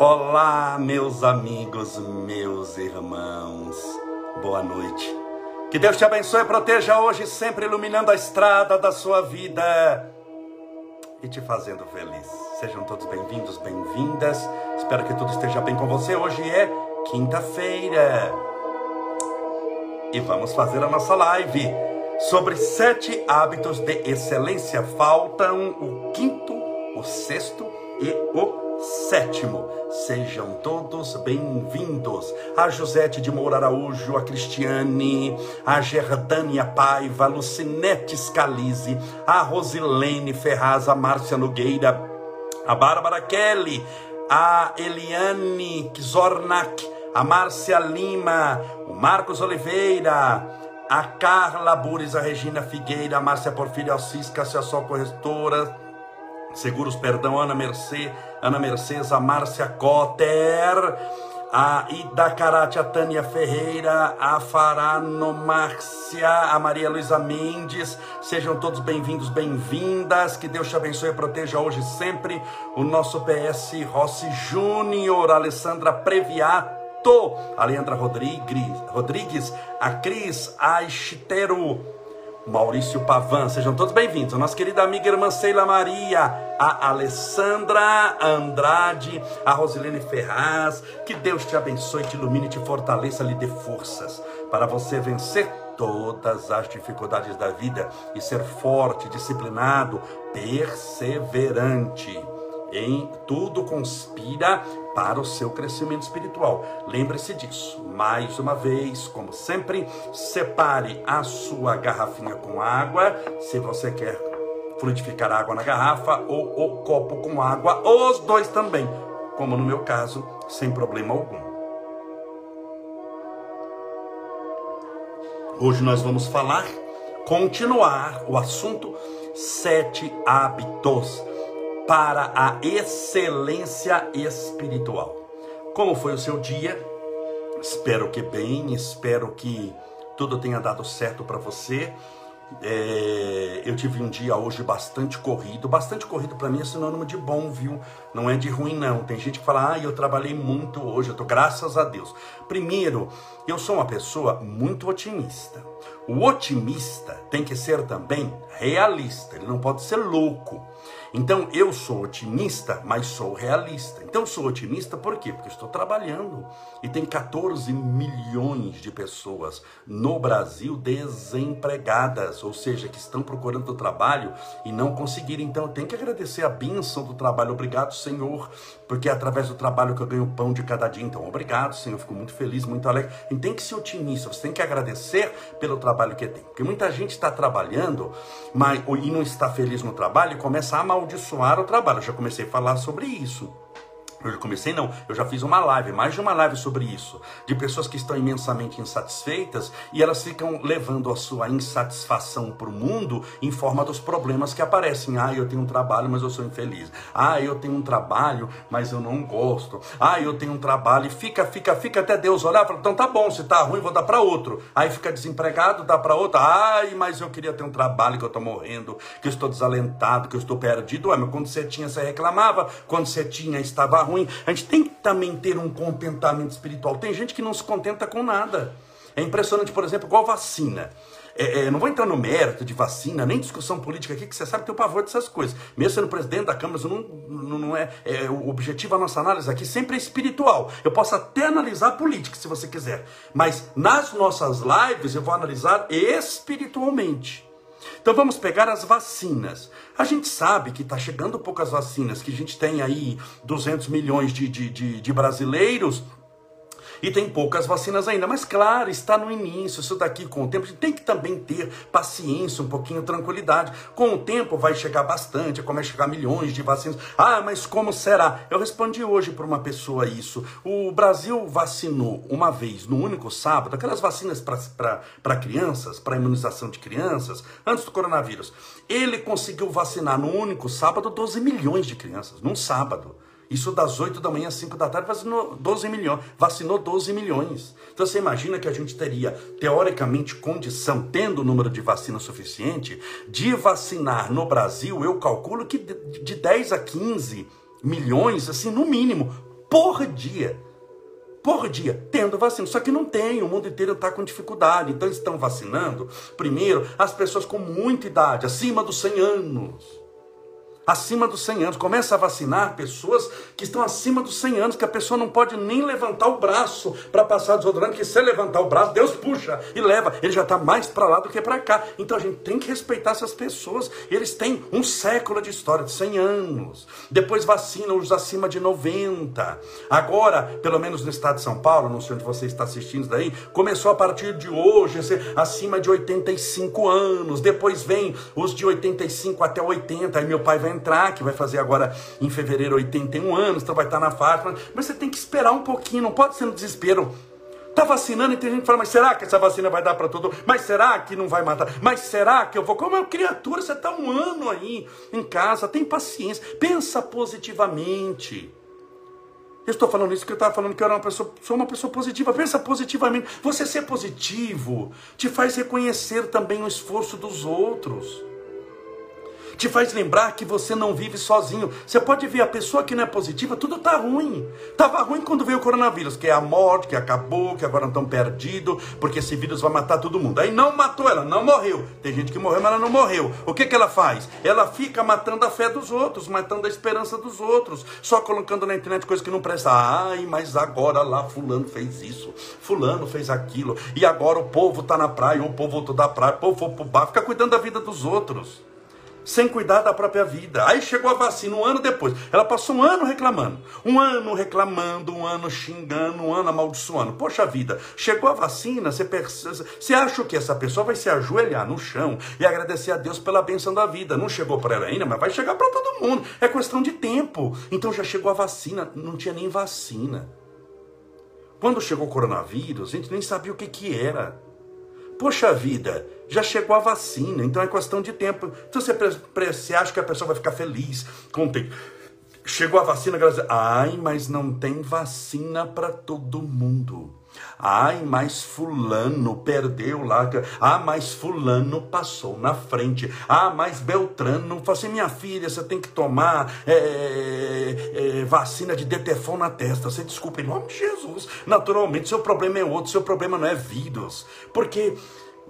Olá, meus amigos, meus irmãos. Boa noite. Que Deus te abençoe e proteja hoje, sempre iluminando a estrada da sua vida e te fazendo feliz. Sejam todos bem-vindos, bem-vindas. Espero que tudo esteja bem com você. Hoje é quinta-feira. E vamos fazer a nossa live sobre sete hábitos de excelência. Faltam o quinto, o sexto e o sétimo. Sejam todos bem-vindos. A Josete de Moura Araújo, a Cristiane, a Gerdânia Paiva, a Lucinete Scalise, a Rosilene Ferraz, a Márcia Nogueira, a Bárbara Kelly, a Eliane Zornak, a Márcia Lima, o Marcos Oliveira, a Carla Bures, a Regina Figueira, a Márcia Porfírio Alcis, Cássia Sol Corretora, Seguros Perdão, Ana Mercê, Ana Mercedes, a Márcia Cotter, a Ida Karate, a Tânia Ferreira, a Farano Márcia, a Maria Luísa Mendes, sejam todos bem-vindos, bem-vindas, que Deus te abençoe e proteja hoje e sempre o nosso PS Rossi Júnior, Alessandra Previato, a Leandra Rodrigues, Rodrigues a Cris Aixitero, Maurício Pavan, sejam todos bem-vindos. A nossa querida amiga irmã Sheila Maria, a Alessandra Andrade, a Rosilene Ferraz. Que Deus te abençoe, te ilumine, te fortaleça, lhe dê forças para você vencer todas as dificuldades da vida e ser forte, disciplinado, perseverante. Em tudo conspira para o seu crescimento espiritual. Lembre-se disso. Mais uma vez, como sempre, separe a sua garrafinha com água, se você quer fluidificar água na garrafa, ou o copo com água, ou os dois também, como no meu caso, sem problema algum. Hoje nós vamos falar, continuar o assunto sete hábitos para a excelência espiritual. Como foi o seu dia? Espero que bem, espero que tudo tenha dado certo para você. É, eu tive um dia hoje bastante corrido. Bastante corrido para mim é sinônimo de bom, viu? Não é de ruim, não. Tem gente que fala, ah, eu trabalhei muito hoje, eu tô, graças a Deus. Primeiro, eu sou uma pessoa muito otimista. O otimista tem que ser também realista, ele não pode ser louco. Então eu sou otimista, mas sou realista. Então sou otimista por quê? Porque estou trabalhando e tem 14 milhões de pessoas no Brasil desempregadas, ou seja, que estão procurando trabalho e não conseguiram. Então eu tenho que agradecer a bênção do trabalho. Obrigado, Senhor, porque é através do trabalho que eu ganho o pão de cada dia. Então obrigado, Senhor. Fico muito feliz, muito alegre. E tem que ser otimista. Você tem que agradecer pelo trabalho que tem, porque muita gente está trabalhando, mas e não está feliz no trabalho e começa a amaldiçoar o trabalho. Eu já comecei a falar sobre isso. Eu já comecei não, eu já fiz uma live, mais de uma live sobre isso, de pessoas que estão imensamente insatisfeitas e elas ficam levando a sua insatisfação para o mundo em forma dos problemas que aparecem. Ah, eu tenho um trabalho, mas eu sou infeliz. Ah, eu tenho um trabalho, mas eu não gosto. Ah, eu tenho um trabalho e fica, fica, fica até Deus olhar, fala, então tá bom, se tá ruim, vou dar para outro. Aí fica desempregado, dá para outro. Ai, mas eu queria ter um trabalho que eu tô morrendo, que eu estou desalentado, que eu estou perdido. Ué, mas quando você tinha, você reclamava, quando você tinha, estava ruim. A gente tem que também ter um contentamento espiritual. Tem gente que não se contenta com nada. É impressionante, por exemplo, igual vacina. É, é, não vou entrar no mérito de vacina, nem discussão política aqui, que você sabe que tem o pavor dessas coisas. Mesmo sendo presidente da Câmara, não, não, não é, é, O objetivo da nossa análise aqui sempre é espiritual. Eu posso até analisar política, se você quiser. Mas nas nossas lives eu vou analisar espiritualmente. Então vamos pegar as vacinas. A gente sabe que está chegando poucas vacinas, que a gente tem aí 200 milhões de, de, de, de brasileiros e tem poucas vacinas ainda. Mas claro, está no início, isso daqui com o tempo, a gente tem que também ter paciência, um pouquinho tranquilidade. Com o tempo vai chegar bastante, começa a chegar milhões de vacinas. Ah, mas como será? Eu respondi hoje para uma pessoa isso. O Brasil vacinou uma vez, no único sábado, aquelas vacinas para crianças, para imunização de crianças, antes do coronavírus. Ele conseguiu vacinar no único sábado 12 milhões de crianças, num sábado. Isso das 8 da manhã às 5 da tarde vacinou 12 milhões. Vacinou 12 milhões. Então você imagina que a gente teria, teoricamente, condição, tendo o número de vacina suficiente, de vacinar no Brasil, eu calculo que de 10 a 15 milhões, assim, no mínimo, por dia. Por dia, tendo vacina. Só que não tem, o mundo inteiro está com dificuldade. Então estão vacinando, primeiro, as pessoas com muita idade, acima dos 100 anos acima dos 100 anos. Começa a vacinar pessoas que estão acima dos 100 anos, que a pessoa não pode nem levantar o braço para passar desodorante, que se levantar o braço, Deus puxa e leva. Ele já está mais para lá do que para cá. Então a gente tem que respeitar essas pessoas. Eles têm um século de história, de 100 anos. Depois vacina os acima de 90. Agora, pelo menos no estado de São Paulo, não sei onde você está assistindo daí, começou a partir de hoje, acima de 85 anos. Depois vem os de 85 até 80. Aí meu pai vai entrar, que vai fazer agora em fevereiro 81 anos, então vai estar na faixa. Mas você tem que esperar um pouquinho, não pode ser no desespero. Está vacinando e tem gente que fala, mas será que essa vacina vai dar para todo Mas será que não vai matar? Mas será que eu vou? Como é uma criatura, você está um ano aí em casa, tem paciência, pensa positivamente. Eu estou falando isso porque eu estava falando que eu era uma pessoa, sou uma pessoa positiva. Pensa positivamente. Você ser positivo te faz reconhecer também o esforço dos outros te faz lembrar que você não vive sozinho. Você pode ver a pessoa que não é positiva, tudo está ruim. Tava ruim quando veio o coronavírus, que é a morte, que acabou, que agora estão perdidos, porque esse vírus vai matar todo mundo. Aí não matou ela, não morreu. Tem gente que morreu, mas ela não morreu. O que, que ela faz? Ela fica matando a fé dos outros, matando a esperança dos outros, só colocando na internet coisas que não prestam. Ai, mas agora lá fulano fez isso, fulano fez aquilo, e agora o povo está na praia, o povo voltou da praia, o povo foi pro bar, fica cuidando da vida dos outros sem cuidar da própria vida. Aí chegou a vacina um ano depois. Ela passou um ano reclamando. Um ano reclamando, um ano xingando, um ano amaldiçoando. Poxa vida, chegou a vacina, você, você acha que essa pessoa vai se ajoelhar no chão e agradecer a Deus pela bênção da vida. Não chegou para ela ainda, mas vai chegar para todo mundo. É questão de tempo. Então já chegou a vacina, não tinha nem vacina. Quando chegou o coronavírus, a gente nem sabia o que, que era. Poxa vida, já chegou a vacina, então é questão de tempo. Então você, você acha que a pessoa vai ficar feliz com o tempo. Chegou a vacina, graças Ai, mas não tem vacina para todo mundo. Ai, mas fulano perdeu lá. Ah, mas fulano passou na frente. Ah, mas Beltrano falou assim, minha filha, você tem que tomar é, é, vacina de detefon na testa. Você desculpa, em nome de Jesus. Naturalmente, seu problema é outro. Seu problema não é vírus. Porque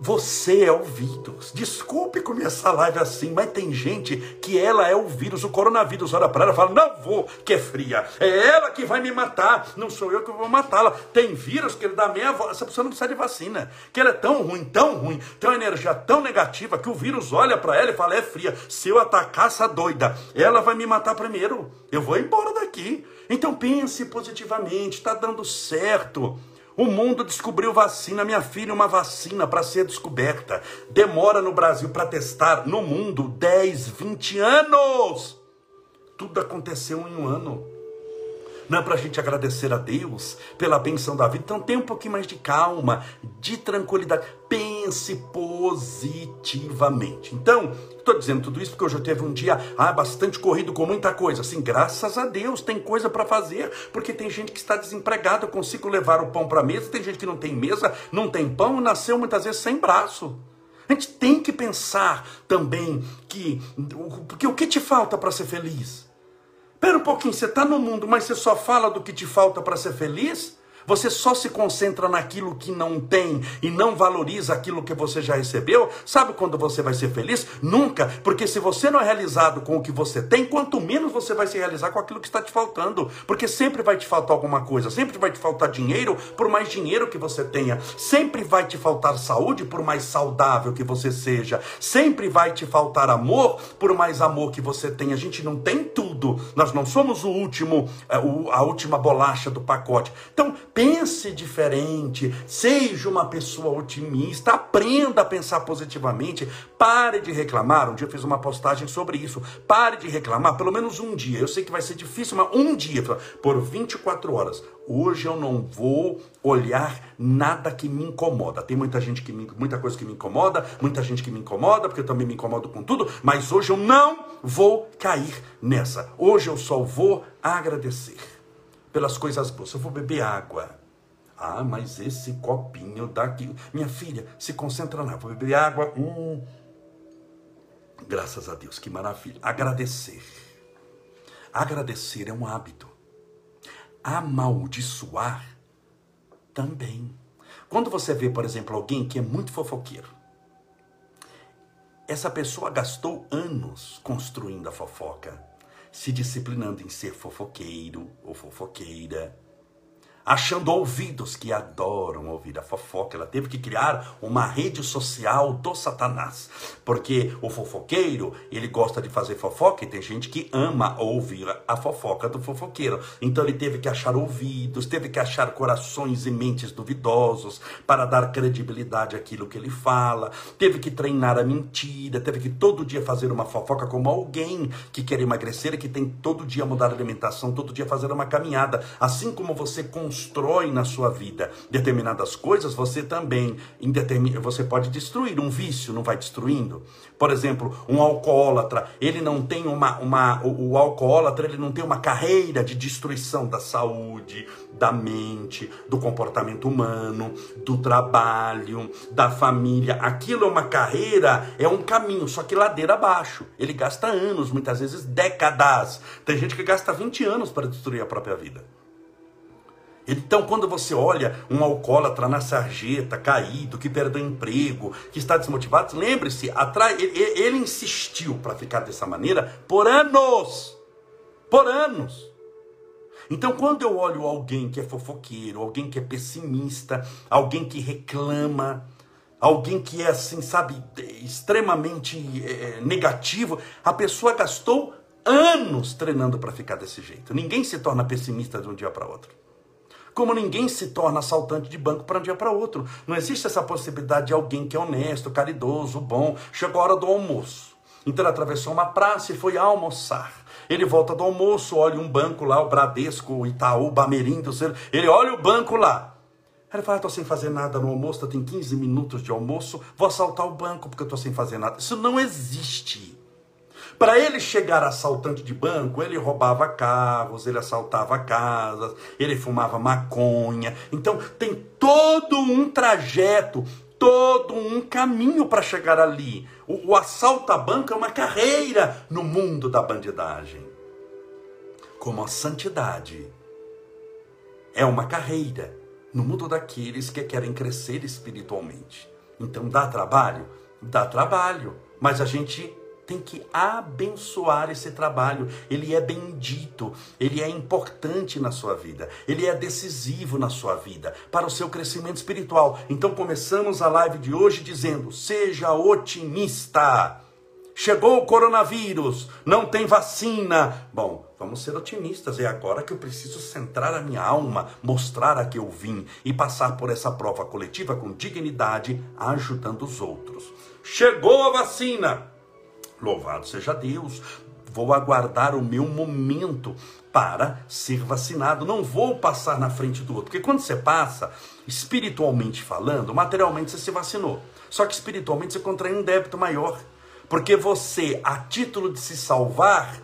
você é o vírus. Desculpe começar a live assim, mas tem gente que ela é o vírus. O coronavírus olha para ela e fala: Não vou, que é fria. É ela que vai me matar. Não sou eu que vou matá-la. Tem vírus que ele dá meia voz. Essa pessoa não precisa de vacina. Que ela é tão ruim, tão ruim, tem uma energia tão negativa que o vírus olha para ela e fala: É fria. Se eu atacar essa doida, ela vai me matar primeiro. Eu vou embora daqui. Então pense positivamente, está dando certo. O mundo descobriu vacina, minha filha, uma vacina para ser descoberta. Demora no Brasil para testar, no mundo, 10, 20 anos. Tudo aconteceu em um ano. Não é para a gente agradecer a Deus pela benção da vida. Então tenha um pouquinho mais de calma, de tranquilidade. Pense positivamente. Então, estou dizendo tudo isso porque eu teve um dia ah, bastante corrido com muita coisa. Assim, graças a Deus, tem coisa para fazer, porque tem gente que está desempregada, eu consigo levar o pão para a mesa, tem gente que não tem mesa, não tem pão, nasceu muitas vezes sem braço. A gente tem que pensar também que, o que te falta para ser feliz? Espera um pouquinho, você está no mundo, mas você só fala do que te falta para ser feliz? Você só se concentra naquilo que não tem e não valoriza aquilo que você já recebeu, sabe quando você vai ser feliz? Nunca, porque se você não é realizado com o que você tem, quanto menos você vai se realizar com aquilo que está te faltando, porque sempre vai te faltar alguma coisa, sempre vai te faltar dinheiro, por mais dinheiro que você tenha, sempre vai te faltar saúde, por mais saudável que você seja, sempre vai te faltar amor, por mais amor que você tenha. A gente não tem tudo, nós não somos o último, é, a última bolacha do pacote. Então, pense diferente, seja uma pessoa otimista, aprenda a pensar positivamente, pare de reclamar. Um dia eu fiz uma postagem sobre isso. Pare de reclamar pelo menos um dia. Eu sei que vai ser difícil, mas um dia, por 24 horas. Hoje eu não vou olhar nada que me incomoda. Tem muita gente que me, muita coisa que me incomoda, muita gente que me incomoda, porque eu também me incomodo com tudo, mas hoje eu não vou cair nessa. Hoje eu só vou agradecer pelas coisas boas. Eu vou beber água. Ah, mas esse copinho daqui. Minha filha, se concentra na Vou beber água. Hum. Graças a Deus, que maravilha. Agradecer. Agradecer é um hábito. amaldiçoar também. Quando você vê, por exemplo, alguém que é muito fofoqueiro, essa pessoa gastou anos construindo a fofoca, se disciplinando em ser fofoqueiro ou fofoqueira achando ouvidos que adoram ouvir a fofoca. Ela teve que criar uma rede social do Satanás, porque o fofoqueiro, ele gosta de fazer fofoca e tem gente que ama ouvir a fofoca do fofoqueiro. Então ele teve que achar ouvidos, teve que achar corações e mentes duvidosos para dar credibilidade àquilo que ele fala, teve que treinar a mentira, teve que todo dia fazer uma fofoca como alguém que quer emagrecer e que tem todo dia mudar a alimentação, todo dia fazer uma caminhada, assim como você com constrói na sua vida determinadas coisas, você também você pode destruir. Um vício não vai destruindo. Por exemplo, um alcoólatra, ele não tem uma, uma o, o alcoólatra ele não tem uma carreira de destruição da saúde, da mente, do comportamento humano, do trabalho, da família. Aquilo é uma carreira, é um caminho, só que ladeira abaixo. Ele gasta anos, muitas vezes décadas. Tem gente que gasta 20 anos para destruir a própria vida. Então, quando você olha um alcoólatra na sarjeta, caído, que perdeu emprego, que está desmotivado, lembre-se, ele, insistiu para ficar dessa maneira por anos. Por anos. Então, quando eu olho alguém que é fofoqueiro, alguém que é pessimista, alguém que reclama, alguém que é assim, sabe, extremamente é, negativo, a pessoa gastou anos treinando para ficar desse jeito. Ninguém se torna pessimista de um dia para outro. Como ninguém se torna assaltante de banco para um dia para outro. Não existe essa possibilidade de alguém que é honesto, caridoso, bom. Chegou a hora do almoço. Então ele atravessou uma praça e foi almoçar. Ele volta do almoço, olha um banco lá, o Bradesco, o Itaú, o Bamerindo. Ele olha o banco lá. Ele fala, estou sem fazer nada no almoço, tem 15 minutos de almoço, vou assaltar o banco porque eu estou sem fazer nada. Isso não existe. Para ele chegar assaltante de banco, ele roubava carros, ele assaltava casas, ele fumava maconha. Então tem todo um trajeto, todo um caminho para chegar ali. O, o assalto a banco é uma carreira no mundo da bandidagem. Como a santidade é uma carreira no mundo daqueles que querem crescer espiritualmente. Então dá trabalho? Dá trabalho. Mas a gente tem que abençoar esse trabalho. Ele é bendito, ele é importante na sua vida, ele é decisivo na sua vida, para o seu crescimento espiritual. Então começamos a live de hoje dizendo: seja otimista. Chegou o coronavírus, não tem vacina. Bom, vamos ser otimistas. É agora que eu preciso centrar a minha alma, mostrar a que eu vim e passar por essa prova coletiva com dignidade, ajudando os outros. Chegou a vacina. Louvado seja Deus. Vou aguardar o meu momento para ser vacinado. Não vou passar na frente do outro. Porque quando você passa, espiritualmente falando, materialmente você se vacinou. Só que espiritualmente você contrai um débito maior. Porque você, a título de se salvar,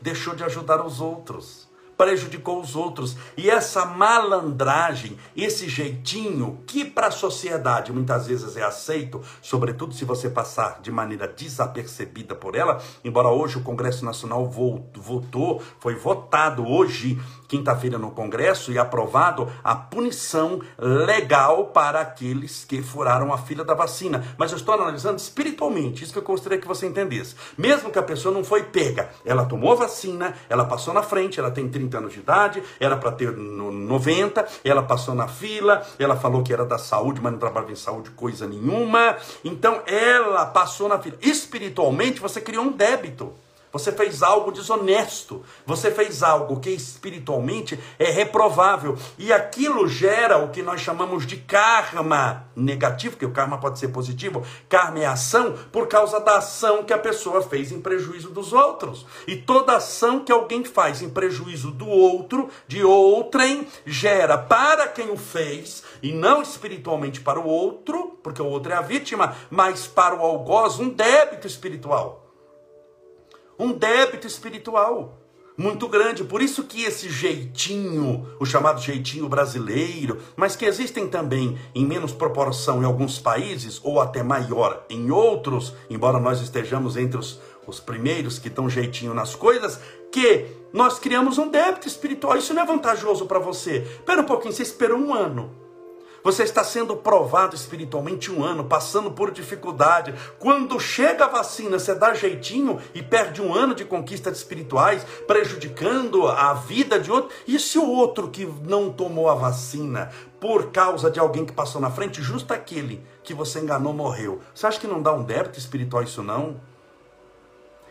deixou de ajudar os outros prejudicou os outros. E essa malandragem, esse jeitinho que para a sociedade muitas vezes é aceito, sobretudo se você passar de maneira desapercebida por ela, embora hoje o Congresso Nacional votou, foi votado hoje quinta-feira no Congresso e aprovado a punição legal para aqueles que furaram a fila da vacina. Mas eu estou analisando espiritualmente, isso que eu gostaria que você entendesse. Mesmo que a pessoa não foi pega, ela tomou a vacina, ela passou na frente, ela tem 30 anos de idade, era para ter 90, ela passou na fila, ela falou que era da saúde, mas não trabalhava em saúde coisa nenhuma. Então ela passou na fila. Espiritualmente você criou um débito. Você fez algo desonesto. Você fez algo que espiritualmente é reprovável. E aquilo gera o que nós chamamos de karma negativo, que o karma pode ser positivo. Karma é ação por causa da ação que a pessoa fez em prejuízo dos outros. E toda ação que alguém faz em prejuízo do outro, de outrem, gera para quem o fez, e não espiritualmente para o outro, porque o outro é a vítima, mas para o algoz um débito espiritual um débito espiritual muito grande. Por isso que esse jeitinho, o chamado jeitinho brasileiro, mas que existem também em menos proporção em alguns países ou até maior em outros, embora nós estejamos entre os os primeiros que dão jeitinho nas coisas, que nós criamos um débito espiritual. Isso não é vantajoso para você. Espera um pouquinho, você esperou um ano. Você está sendo provado espiritualmente um ano, passando por dificuldade. Quando chega a vacina, você dá jeitinho e perde um ano de conquistas espirituais, prejudicando a vida de outro. E se o outro que não tomou a vacina por causa de alguém que passou na frente, justo aquele que você enganou morreu? Você acha que não dá um débito espiritual isso não?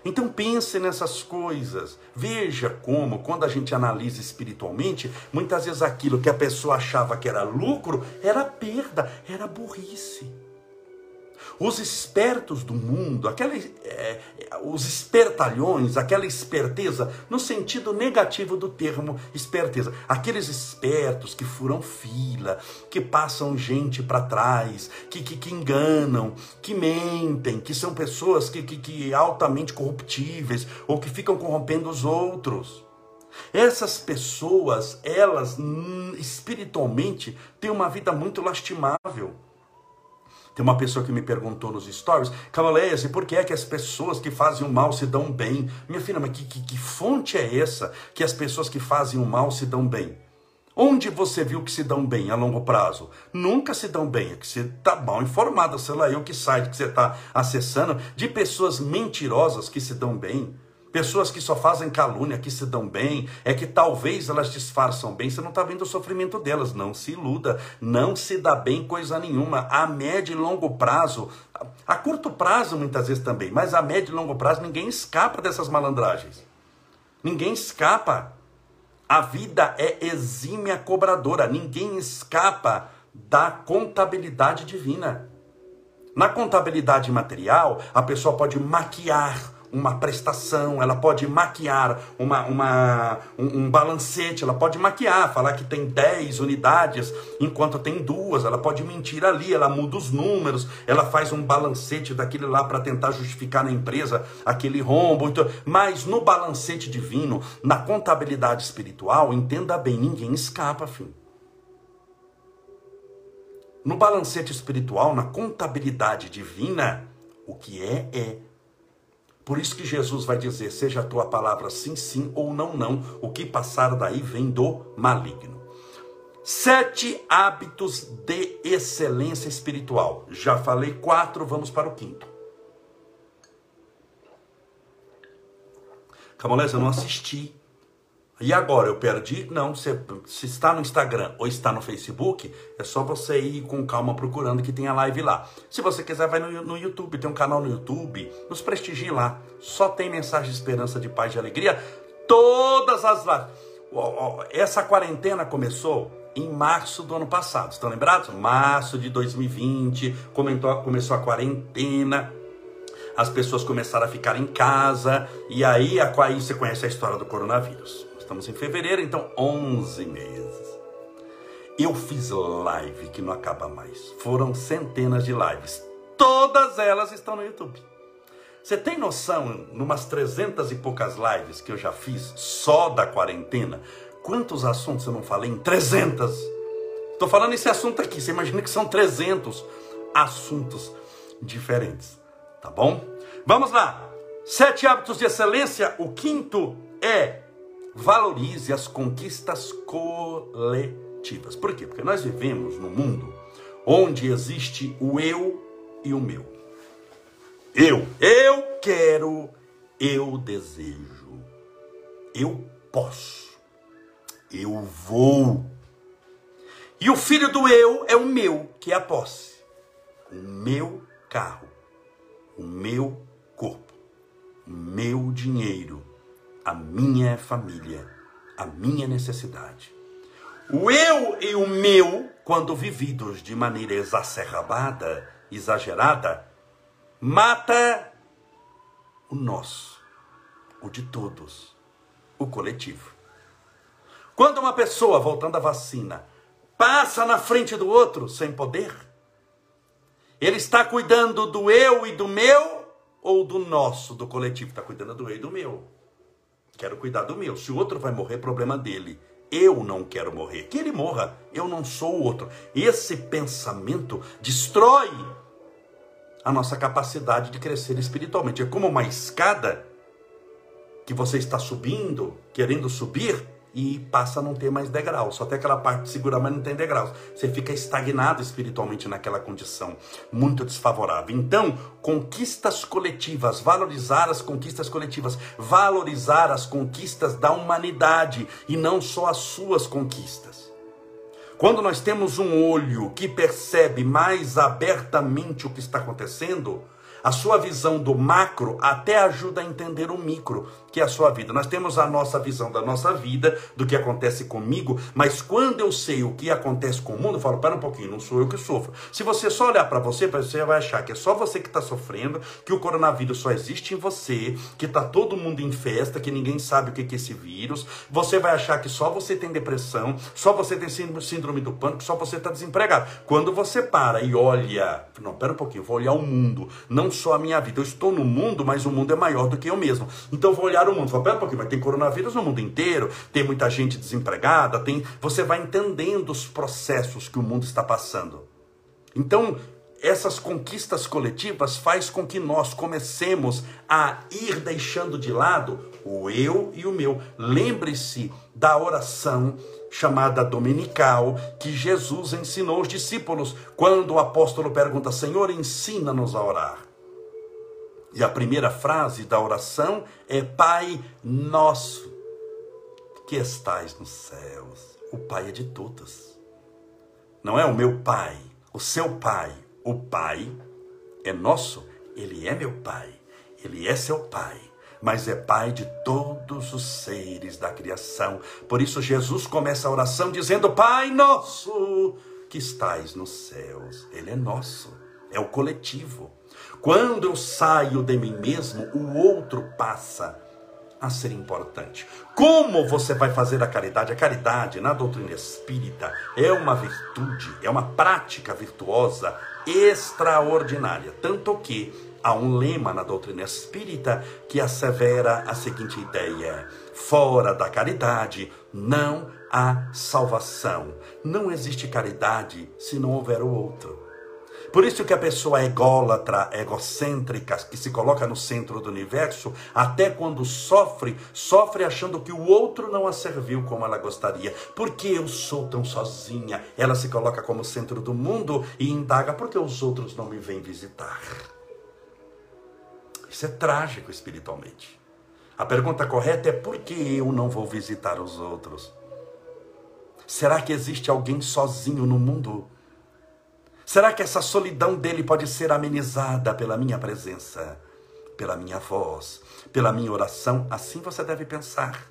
Então pense nessas coisas. Veja como, quando a gente analisa espiritualmente, muitas vezes aquilo que a pessoa achava que era lucro era perda, era burrice. Os espertos do mundo, aquela, é, os espertalhões, aquela esperteza, no sentido negativo do termo esperteza, aqueles espertos que furam fila, que passam gente para trás, que, que, que, enganam, que mentem, que são pessoas que, que, que altamente corruptíveis ou que ficam corrompendo os outros. Essas pessoas, elas hum, espiritualmente têm uma vida muito lastimável. Tem uma pessoa que me perguntou nos stories, Cavaleias, e por que é que as pessoas que fazem o mal se dão bem? Minha filha, mas que, que, que fonte é essa que as pessoas que fazem o mal se dão bem? Onde você viu que se dão bem a longo prazo? Nunca se dão bem, é que você está mal informado, sei lá eu que site que você está acessando, de pessoas mentirosas que se dão bem. Pessoas que só fazem calúnia, que se dão bem, é que talvez elas disfarçam bem, você não está vendo o sofrimento delas. Não se iluda, não se dá bem coisa nenhuma. A médio e longo prazo, a curto prazo muitas vezes também, mas a médio e longo prazo ninguém escapa dessas malandragens. Ninguém escapa. A vida é exímia cobradora, ninguém escapa da contabilidade divina. Na contabilidade material, a pessoa pode maquiar uma prestação, ela pode maquiar uma, uma, um, um, balancete, ela pode maquiar, falar que tem 10 unidades enquanto tem duas, ela pode mentir ali, ela muda os números, ela faz um balancete daquele lá para tentar justificar na empresa aquele rombo. Então, mas no balancete divino, na contabilidade espiritual, entenda bem, ninguém escapa, filho. No balancete espiritual, na contabilidade divina, o que é, é. Por isso que Jesus vai dizer: seja a tua palavra sim, sim ou não, não. O que passar daí vem do maligno. Sete hábitos de excelência espiritual. Já falei quatro, vamos para o quinto. Camolés, eu não assisti e agora, eu perdi? Não, se, está no Instagram ou está no Facebook, é só você ir com calma procurando que tem a live lá. Se você quiser, vai no, no YouTube, tem um canal no YouTube, nos prestigie lá. Só tem mensagem de esperança, de paz, de alegria. Todas as lives. Essa quarentena começou em março do ano passado, estão lembrados? Março de 2020, comentou, começou a quarentena as pessoas começaram a ficar em casa, e aí, aí você conhece a história do coronavírus. Estamos em fevereiro, então 11 meses. Eu fiz live que não acaba mais. Foram centenas de lives. Todas elas estão no YouTube. Você tem noção, numas 300 e poucas lives que eu já fiz só da quarentena, quantos assuntos eu não falei em 300? Estou falando esse assunto aqui, você imagina que são 300 assuntos diferentes, tá bom? Vamos lá. Sete hábitos de excelência. O quinto é valorize as conquistas coletivas. Por quê? Porque nós vivemos num mundo onde existe o eu e o meu. Eu, eu quero, eu desejo, eu posso, eu vou. E o filho do eu é o meu, que é a posse. O meu carro, o meu corpo, o meu dinheiro a minha família, a minha necessidade. O eu e o meu, quando vividos de maneira exacerbada, exagerada, mata o nosso, o de todos, o coletivo. Quando uma pessoa, voltando à vacina, passa na frente do outro sem poder, ele está cuidando do eu e do meu ou do nosso, do coletivo? Está cuidando do eu e do meu. Quero cuidar do meu. Se o outro vai morrer, problema dele. Eu não quero morrer. Que ele morra. Eu não sou o outro. Esse pensamento destrói a nossa capacidade de crescer espiritualmente. É como uma escada que você está subindo, querendo subir, e passa a não ter mais degrau. Só tem aquela parte de segurar, mas não tem degraus. Você fica estagnado espiritualmente naquela condição muito desfavorável. Então, conquistas coletivas, valorizar as conquistas coletivas, valorizar as conquistas da humanidade e não só as suas conquistas. Quando nós temos um olho que percebe mais abertamente o que está acontecendo, a sua visão do macro até ajuda a entender o micro que é a sua vida. Nós temos a nossa visão da nossa vida, do que acontece comigo, mas quando eu sei o que acontece com o mundo, eu falo, para um pouquinho, não sou eu que sofro. Se você só olhar para você, você vai achar que é só você que está sofrendo, que o coronavírus só existe em você, que está todo mundo em festa, que ninguém sabe o que é esse vírus. Você vai achar que só você tem depressão, só você tem síndrome do pânico, só você está desempregado. Quando você para e olha, não, pera um pouquinho, vou olhar o mundo, não só a minha vida. Eu estou no mundo, mas o mundo é maior do que eu mesmo. Então vou olhar o mundo. Fala, pera um mas tem coronavírus no mundo inteiro, tem muita gente desempregada, tem. Você vai entendendo os processos que o mundo está passando. Então, essas conquistas coletivas faz com que nós comecemos a ir deixando de lado o eu e o meu. Lembre-se da oração chamada dominical que Jesus ensinou os discípulos quando o apóstolo pergunta: Senhor, ensina-nos a orar. E a primeira frase da oração é Pai nosso que estais nos céus. O Pai é de todos. Não é o meu Pai, o seu Pai. O Pai é nosso, ele é meu Pai, ele é seu Pai mas é Pai de todos os seres da criação. Por isso, Jesus começa a oração dizendo: Pai nosso que estais nos céus. Ele é nosso, é o coletivo. Quando eu saio de mim mesmo, o outro passa a ser importante. Como você vai fazer a caridade? A caridade na doutrina espírita é uma virtude, é uma prática virtuosa extraordinária. Tanto que há um lema na doutrina espírita que assevera a seguinte ideia: fora da caridade não há salvação. Não existe caridade se não houver o outro. Por isso que a pessoa é ególatra, egocêntrica, que se coloca no centro do universo, até quando sofre, sofre achando que o outro não a serviu como ela gostaria. Por que eu sou tão sozinha? Ela se coloca como centro do mundo e indaga por que os outros não me vêm visitar. Isso é trágico espiritualmente. A pergunta correta é por que eu não vou visitar os outros? Será que existe alguém sozinho no mundo? Será que essa solidão dele pode ser amenizada pela minha presença, pela minha voz, pela minha oração? Assim você deve pensar.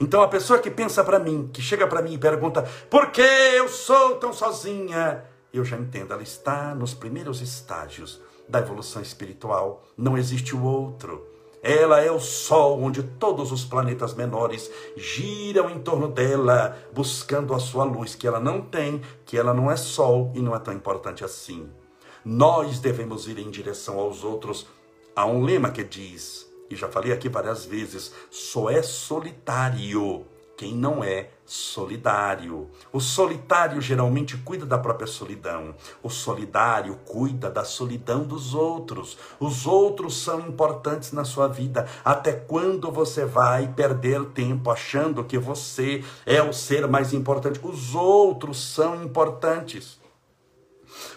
Então a pessoa que pensa para mim, que chega para mim e pergunta: "Por que eu sou tão sozinha?" Eu já entendo, ela está nos primeiros estágios da evolução espiritual. Não existe o outro. Ela é o Sol, onde todos os planetas menores giram em torno dela, buscando a sua luz, que ela não tem, que ela não é Sol e não é tão importante assim. Nós devemos ir em direção aos outros. Há um lema que diz, e já falei aqui várias vezes: só é solitário quem não é solidário. O solitário geralmente cuida da própria solidão. O solidário cuida da solidão dos outros. Os outros são importantes na sua vida. Até quando você vai perder tempo achando que você é o ser mais importante? Os outros são importantes.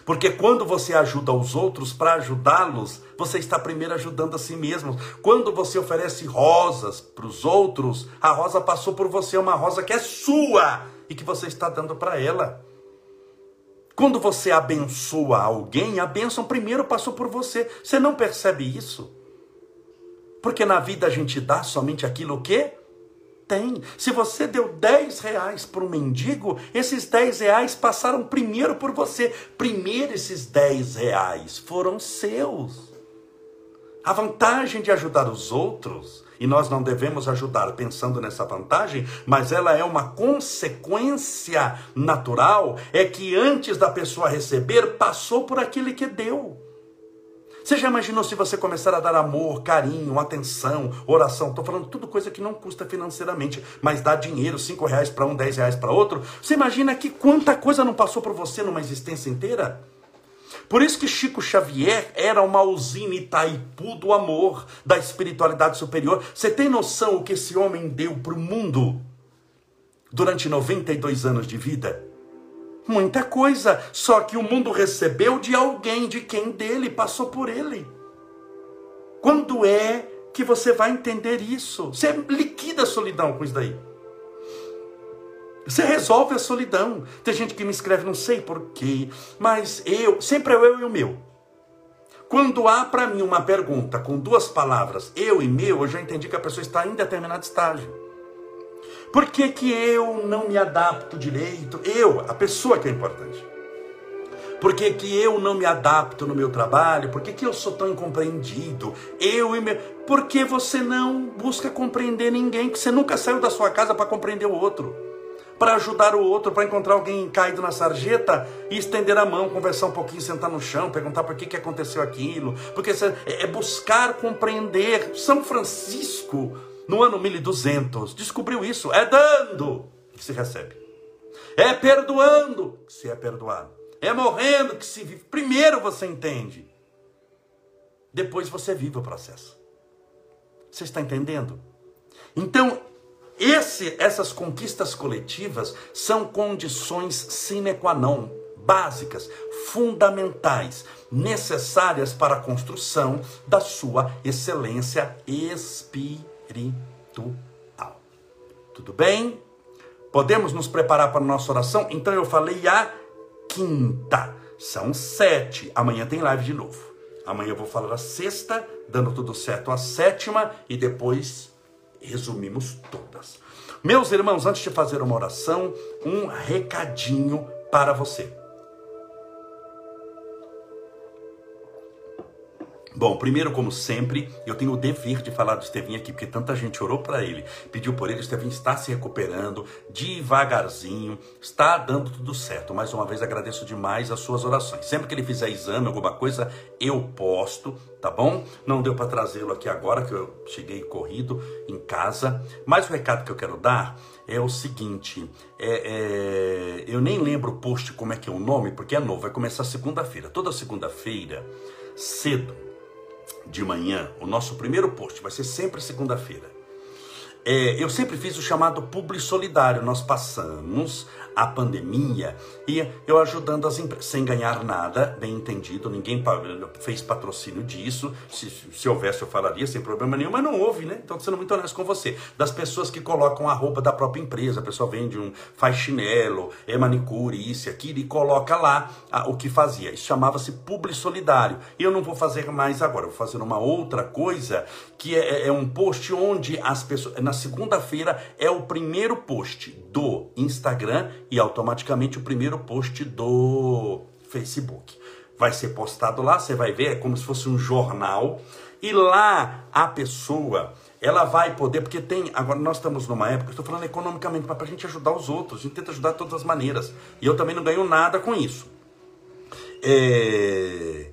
Porque quando você ajuda os outros para ajudá-los, você está primeiro ajudando a si mesmo. Quando você oferece rosas para os outros, a rosa passou por você, uma rosa que é sua e que você está dando para ela. Quando você abençoa alguém, a bênção primeiro passou por você. Você não percebe isso? Porque na vida a gente dá somente aquilo que tem. Se você deu 10 reais para um mendigo, esses 10 reais passaram primeiro por você. Primeiro esses 10 reais foram seus. A vantagem de ajudar os outros, e nós não devemos ajudar pensando nessa vantagem, mas ela é uma consequência natural, é que antes da pessoa receber, passou por aquele que deu. Você já imaginou se você começar a dar amor, carinho, atenção, oração? Estou falando tudo coisa que não custa financeiramente, mas dá dinheiro, cinco reais para um, dez reais para outro. Você imagina que quanta coisa não passou por você numa existência inteira? Por isso que Chico Xavier era uma usina Itaipu do amor, da espiritualidade superior. Você tem noção o que esse homem deu para o mundo durante 92 anos de vida? Muita coisa, só que o mundo recebeu de alguém, de quem dele passou por ele. Quando é que você vai entender isso? Você liquida a solidão com isso daí. Você resolve a solidão. Tem gente que me escreve, não sei porquê, mas eu, sempre é eu e o meu. Quando há para mim uma pergunta com duas palavras, eu e meu, eu já entendi que a pessoa está em determinado estágio. Por que, que eu não me adapto direito? Eu, a pessoa que é importante. Por que, que eu não me adapto no meu trabalho? Por que, que eu sou tão incompreendido? Eu e meu. Por que você não busca compreender ninguém? Que você nunca saiu da sua casa para compreender o outro para ajudar o outro, para encontrar alguém caído na sarjeta e estender a mão, conversar um pouquinho, sentar no chão, perguntar por que, que aconteceu aquilo. Porque é, é buscar compreender. São Francisco, no ano 1200, descobriu isso. É dando que se recebe. É perdoando que se é perdoado. É morrendo que se vive. Primeiro você entende. Depois você vive o processo. Você está entendendo? Então, esse, essas conquistas coletivas são condições sine qua non, básicas, fundamentais, necessárias para a construção da sua excelência espiritual. Tudo bem? Podemos nos preparar para a nossa oração? Então eu falei a quinta. São sete. Amanhã tem live de novo. Amanhã eu vou falar a sexta, dando tudo certo a sétima e depois resumimos todas. Meus irmãos, antes de fazer uma oração, um recadinho para você. Bom, primeiro, como sempre, eu tenho o dever de falar do Estevinho aqui, porque tanta gente orou para ele, pediu por ele, Estevinho está se recuperando devagarzinho, está dando tudo certo. Mais uma vez agradeço demais as suas orações. Sempre que ele fizer exame, alguma coisa, eu posto, tá bom? Não deu para trazê-lo aqui agora, que eu cheguei corrido em casa. Mas o recado que eu quero dar é o seguinte: é, é, eu nem lembro o post como é que é o nome, porque é novo, vai começar segunda-feira. Toda segunda-feira, cedo de manhã, o nosso primeiro post vai ser sempre segunda-feira. É, eu sempre fiz o chamado publi solidário. Nós passamos a pandemia e eu ajudando as empresas, sem ganhar nada, bem entendido, ninguém fez patrocínio disso. Se, se houvesse, eu falaria sem problema nenhum, mas não houve, né? Então, sendo muito honesto com você, das pessoas que colocam a roupa da própria empresa, a pessoa vende um faz chinelo, é manicure, isso e aquilo, e coloca lá a, o que fazia. Isso chamava-se publi solidário. E eu não vou fazer mais agora, vou fazer uma outra coisa que é, é, é um post onde as pessoas. Na segunda-feira é o primeiro post do Instagram e automaticamente o primeiro post do Facebook. Vai ser postado lá, você vai ver, é como se fosse um jornal. E lá a pessoa, ela vai poder, porque tem, agora nós estamos numa época, estou falando economicamente, mas para a gente ajudar os outros, a gente tenta ajudar de todas as maneiras. E eu também não ganho nada com isso. É,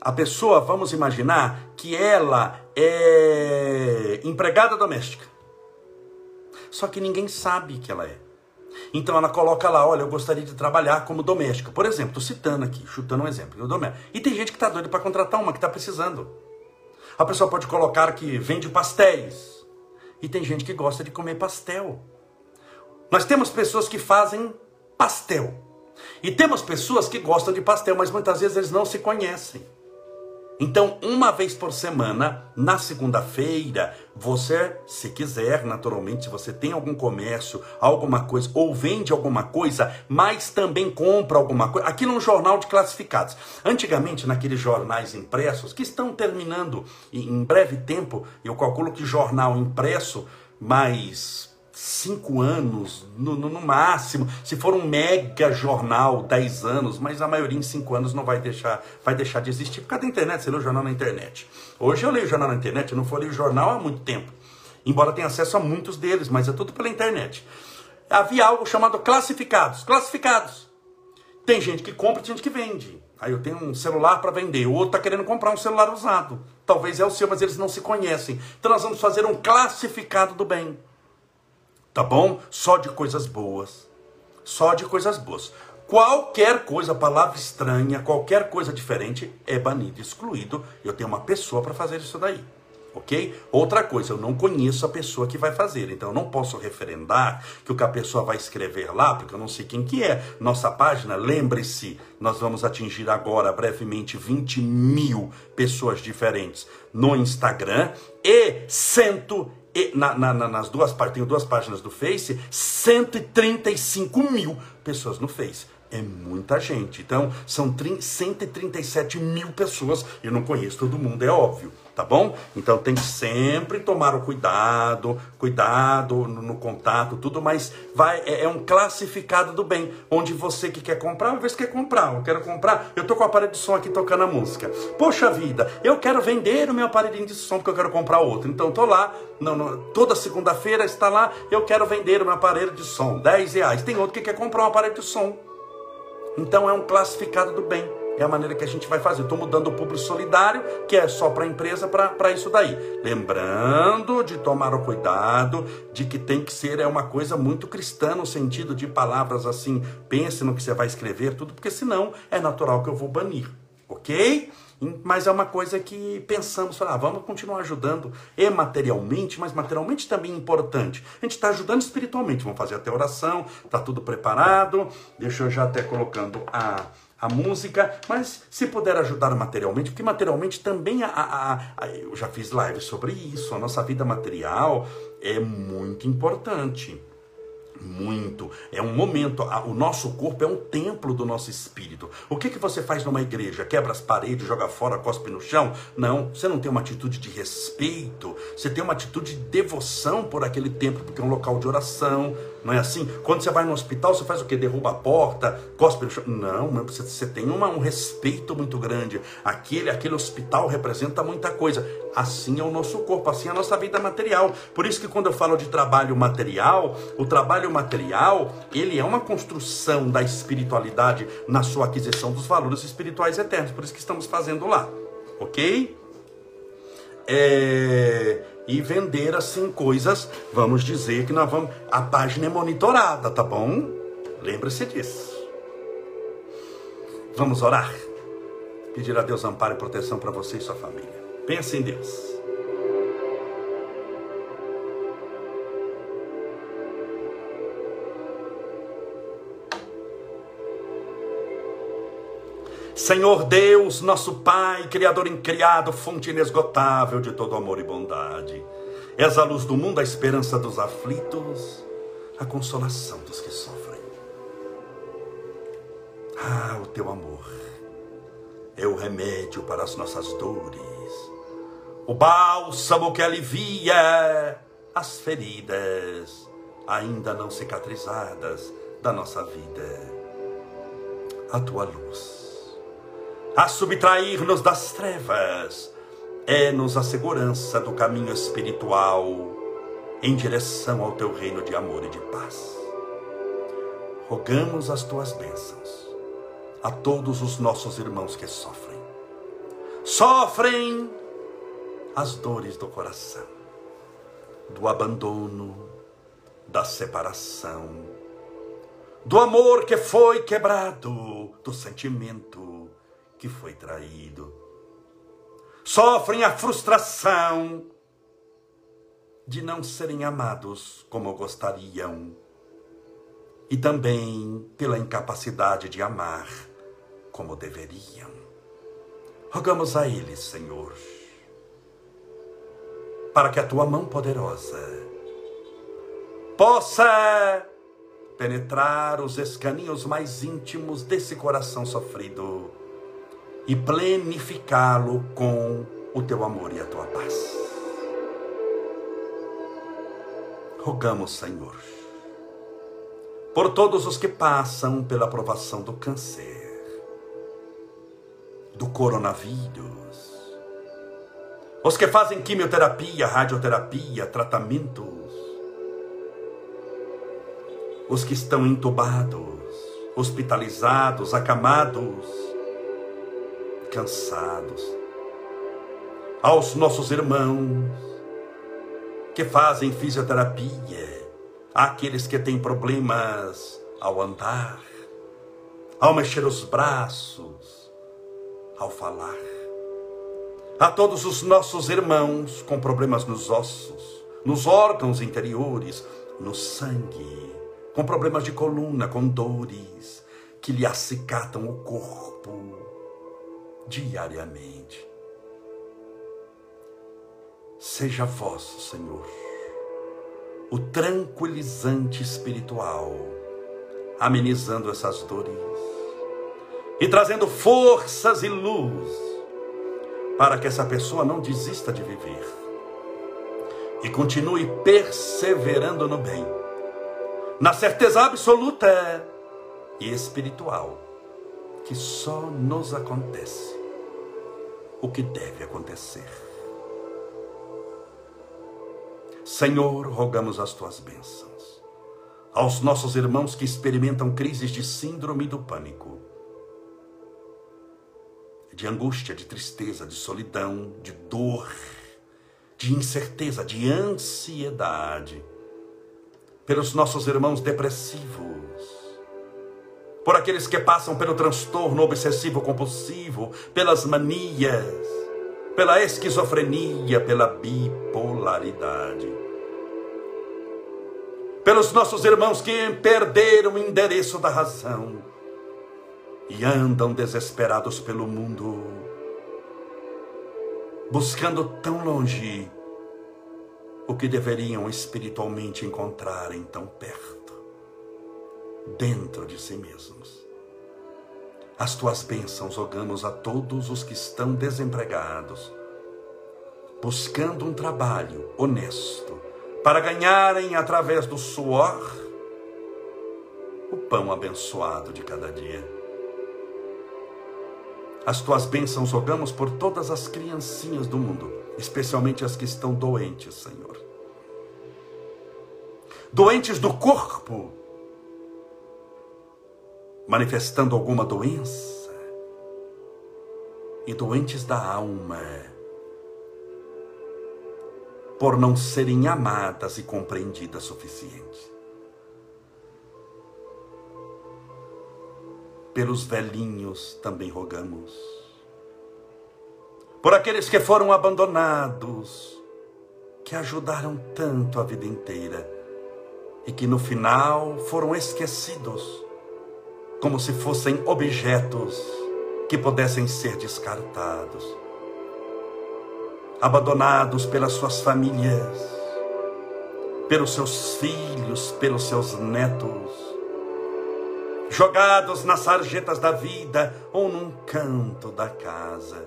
a pessoa, vamos imaginar que ela é empregada doméstica. Só que ninguém sabe que ela é. Então ela coloca lá, olha, eu gostaria de trabalhar como doméstica. Por exemplo, estou citando aqui, chutando um exemplo. E tem gente que está doida para contratar uma, que está precisando. A pessoa pode colocar que vende pastéis. E tem gente que gosta de comer pastel. Nós temos pessoas que fazem pastel. E temos pessoas que gostam de pastel, mas muitas vezes eles não se conhecem. Então, uma vez por semana, na segunda-feira, você, se quiser, naturalmente, se você tem algum comércio, alguma coisa, ou vende alguma coisa, mas também compra alguma coisa, aqui num jornal de classificados. Antigamente, naqueles jornais impressos, que estão terminando em breve tempo, eu calculo que jornal impresso, mais cinco anos, no, no, no, máximo. Se for um mega jornal, dez anos, mas a maioria em cinco anos não vai deixar, vai deixar de existir por causa da internet. Você lê o jornal na internet. Hoje eu leio jornal na internet, eu não falei o jornal há muito tempo. Embora tenha acesso a muitos deles, mas é tudo pela internet. Havia algo chamado classificados. Classificados. Tem gente que compra, tem gente que vende. Aí eu tenho um celular para vender, o outro está querendo comprar um celular usado. Talvez é o seu, mas eles não se conhecem. Então nós vamos fazer um classificado do bem tá bom? Só de coisas boas. Só de coisas boas. Qualquer coisa, palavra estranha, qualquer coisa diferente é banido, excluído. Eu tenho uma pessoa para fazer isso daí ok? Outra coisa, eu não conheço a pessoa que vai fazer, então eu não posso referendar que o que a pessoa vai escrever lá, porque eu não sei quem que é. Nossa página, lembre-se, nós vamos atingir agora brevemente 20 mil pessoas diferentes no Instagram e cento e na, na, nas duas tenho duas páginas do Face, 135 mil pessoas no Face. É muita gente. Então, são 137 mil pessoas. Eu não conheço todo mundo, é óbvio tá bom? Então tem que sempre tomar o cuidado, cuidado no, no contato, tudo, mas vai é, é, um classificado do bem, onde você que quer comprar, às vezes quer comprar, eu quero comprar, eu tô com o aparelho de som aqui tocando a música. Poxa vida, eu quero vender o meu aparelhinho de som porque eu quero comprar outro. Então tô lá, não, não, toda segunda-feira está lá, eu quero vender o meu aparelho de som, 10 reais. Tem outro que quer comprar um aparelho de som. Então é um classificado do bem. É a maneira que a gente vai fazer. Estou mudando o público solidário, que é só para a empresa, para isso daí. Lembrando de tomar o cuidado de que tem que ser é uma coisa muito cristã no sentido de palavras assim, pense no que você vai escrever, tudo, porque senão é natural que eu vou banir, ok? Mas é uma coisa que pensamos, ah, vamos continuar ajudando e materialmente, mas materialmente também é importante. A gente está ajudando espiritualmente, vamos fazer até oração, está tudo preparado. Deixa eu já até colocando a a música, mas se puder ajudar materialmente, porque materialmente também a, a, a, eu já fiz live sobre isso, a nossa vida material é muito importante. Muito. É um momento. O nosso corpo é um templo do nosso espírito. O que, que você faz numa igreja? Quebra as paredes, joga fora, cospe no chão? Não. Você não tem uma atitude de respeito. Você tem uma atitude de devoção por aquele templo, porque é um local de oração. Não é assim? Quando você vai no hospital, você faz o quê? Derruba a porta, cospe no chão? Não, você, você tem uma, um respeito muito grande. Aquele, aquele hospital representa muita coisa. Assim é o nosso corpo, assim é a nossa vida material. Por isso que quando eu falo de trabalho material, o trabalho material, ele é uma construção da espiritualidade na sua aquisição dos valores espirituais eternos. Por isso que estamos fazendo lá. Ok? É e vender assim coisas, vamos dizer que nós vamos. A página é monitorada, tá bom? Lembre-se disso. Vamos orar. Pedir a Deus amparo e proteção para você e sua família. Pense em Deus. Senhor Deus, nosso Pai, Criador incriado, fonte inesgotável de todo amor e bondade. És a luz do mundo, a esperança dos aflitos, a consolação dos que sofrem. Ah, o teu amor é o remédio para as nossas dores, o bálsamo que alivia as feridas ainda não cicatrizadas da nossa vida. A tua luz a subtrair-nos das trevas, é-nos a segurança do caminho espiritual em direção ao teu reino de amor e de paz. Rogamos as tuas bênçãos a todos os nossos irmãos que sofrem. Sofrem as dores do coração, do abandono, da separação, do amor que foi quebrado, do sentimento que foi traído. Sofrem a frustração de não serem amados como gostariam e também pela incapacidade de amar como deveriam. Rogamos a eles, Senhor, para que a tua mão poderosa possa penetrar os escaninhos mais íntimos desse coração sofrido e plenificá-lo com o teu amor e a tua paz. Rogamos, Senhor, por todos os que passam pela provação do câncer, do coronavírus, os que fazem quimioterapia, radioterapia, tratamentos, os que estão entubados, hospitalizados, acamados, cansados, aos nossos irmãos que fazem fisioterapia, àqueles que têm problemas ao andar, ao mexer os braços, ao falar. A todos os nossos irmãos com problemas nos ossos, nos órgãos interiores, no sangue, com problemas de coluna, com dores que lhe acicatam o corpo diariamente. Seja vosso, Senhor, o tranquilizante espiritual, amenizando essas dores e trazendo forças e luz para que essa pessoa não desista de viver e continue perseverando no bem, na certeza absoluta e espiritual que só nos acontece o que deve acontecer. Senhor, rogamos as tuas bênçãos aos nossos irmãos que experimentam crises de síndrome do pânico, de angústia, de tristeza, de solidão, de dor, de incerteza, de ansiedade, pelos nossos irmãos depressivos, por aqueles que passam pelo transtorno obsessivo compulsivo, pelas manias, pela esquizofrenia, pela bipolaridade. Pelos nossos irmãos que perderam o endereço da razão e andam desesperados pelo mundo, buscando tão longe o que deveriam espiritualmente encontrar em tão perto, dentro de si mesmos. As tuas bênçãos rogamos a todos os que estão desempregados, buscando um trabalho honesto, para ganharem através do suor o pão abençoado de cada dia. As tuas bênçãos rogamos por todas as criancinhas do mundo, especialmente as que estão doentes, Senhor. Doentes do corpo, manifestando alguma doença, e doentes da alma, por não serem amadas e compreendidas suficiente. Pelos velhinhos também rogamos. Por aqueles que foram abandonados, que ajudaram tanto a vida inteira e que no final foram esquecidos como se fossem objetos que pudessem ser descartados, abandonados pelas suas famílias, pelos seus filhos, pelos seus netos, jogados nas sarjetas da vida ou num canto da casa,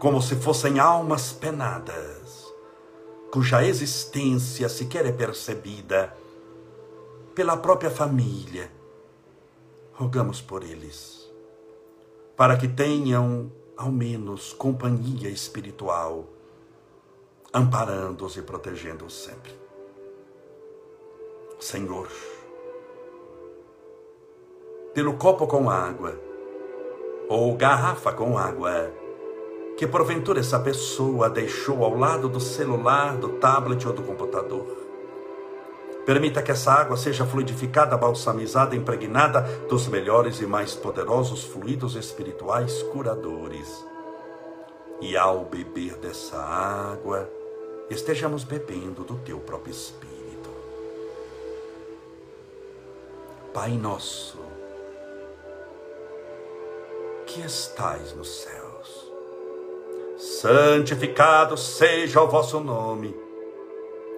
como se fossem almas penadas, cuja existência sequer é percebida pela própria família. Rogamos por eles, para que tenham ao menos companhia espiritual, amparando-os e protegendo-os sempre. Senhor, pelo copo com água, ou garrafa com água, que porventura essa pessoa deixou ao lado do celular, do tablet ou do computador, Permita que essa água seja fluidificada, balsamizada, impregnada dos melhores e mais poderosos fluidos espirituais curadores. E ao beber dessa água, estejamos bebendo do teu próprio Espírito. Pai nosso, que estais nos céus, santificado seja o vosso nome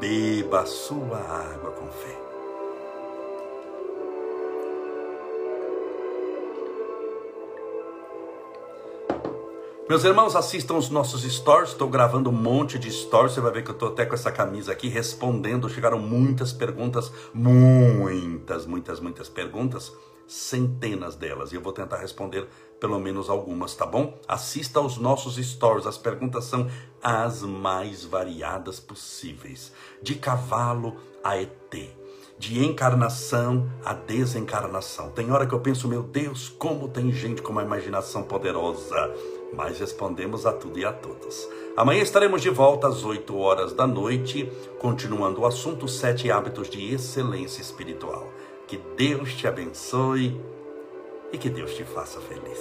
Beba a sua água com fé. Meus irmãos, assistam os nossos stories. Estou gravando um monte de stories. Você vai ver que eu estou até com essa camisa aqui respondendo. Chegaram muitas perguntas, muitas, muitas, muitas perguntas, centenas delas. E eu vou tentar responder pelo menos algumas, tá bom? Assista aos nossos stories. As perguntas são as mais variadas possíveis. De cavalo a ET de encarnação a desencarnação. Tem hora que eu penso, meu Deus, como tem gente com uma imaginação poderosa mas respondemos a tudo e a todos. Amanhã estaremos de volta às 8 horas da noite, continuando o assunto sete hábitos de excelência espiritual. Que Deus te abençoe e que Deus te faça feliz.